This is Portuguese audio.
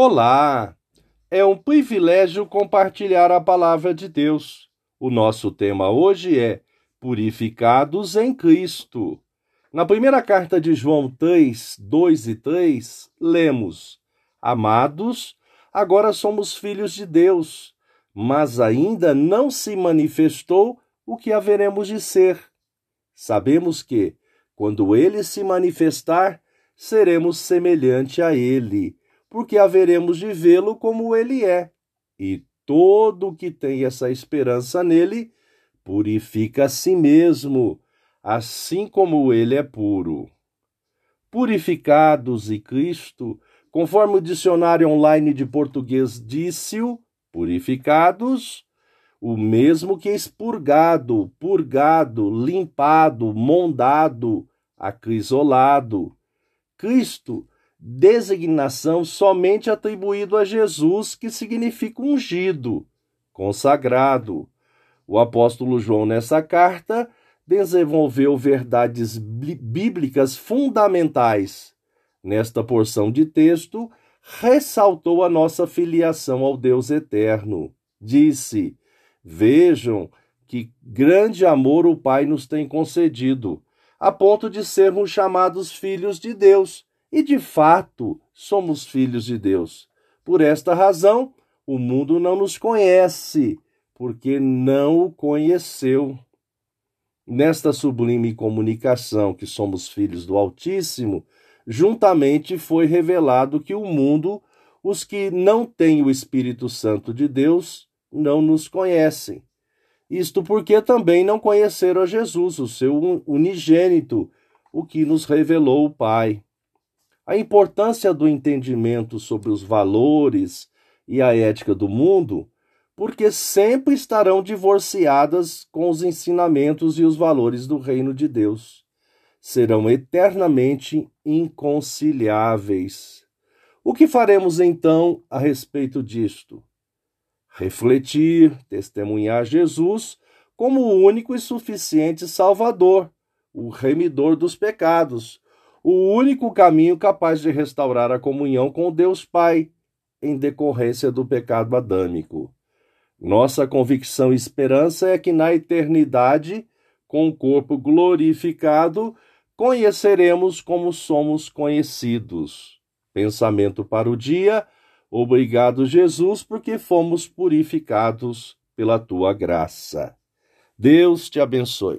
Olá! É um privilégio compartilhar a palavra de Deus. O nosso tema hoje é Purificados em Cristo. Na primeira carta de João 3, 2 e 3, lemos: Amados, agora somos filhos de Deus, mas ainda não se manifestou o que haveremos de ser. Sabemos que, quando ele se manifestar, seremos semelhante a ele porque haveremos de vê-lo como ele é. E todo que tem essa esperança nele purifica a si mesmo, assim como ele é puro. Purificados e Cristo, conforme o dicionário online de português disse-o, purificados, o mesmo que expurgado, purgado, limpado, mondado, acrisolado. Cristo designação somente atribuído a Jesus, que significa ungido, consagrado. O apóstolo João, nessa carta, desenvolveu verdades bíblicas fundamentais. Nesta porção de texto, ressaltou a nossa filiação ao Deus eterno. Disse: Vejam que grande amor o Pai nos tem concedido, a ponto de sermos chamados filhos de Deus e de fato somos filhos de Deus. Por esta razão, o mundo não nos conhece, porque não o conheceu. Nesta sublime comunicação que somos filhos do Altíssimo, juntamente foi revelado que o mundo, os que não têm o Espírito Santo de Deus, não nos conhecem. Isto porque também não conheceram a Jesus, o seu unigênito, o que nos revelou o Pai. A importância do entendimento sobre os valores e a ética do mundo, porque sempre estarão divorciadas com os ensinamentos e os valores do reino de Deus. Serão eternamente inconciliáveis. O que faremos então a respeito disto? Refletir, testemunhar Jesus como o único e suficiente Salvador, o remidor dos pecados, o único caminho capaz de restaurar a comunhão com Deus Pai em decorrência do pecado adâmico. Nossa convicção e esperança é que na eternidade, com o corpo glorificado, conheceremos como somos conhecidos. Pensamento para o dia. Obrigado, Jesus, porque fomos purificados pela tua graça. Deus te abençoe.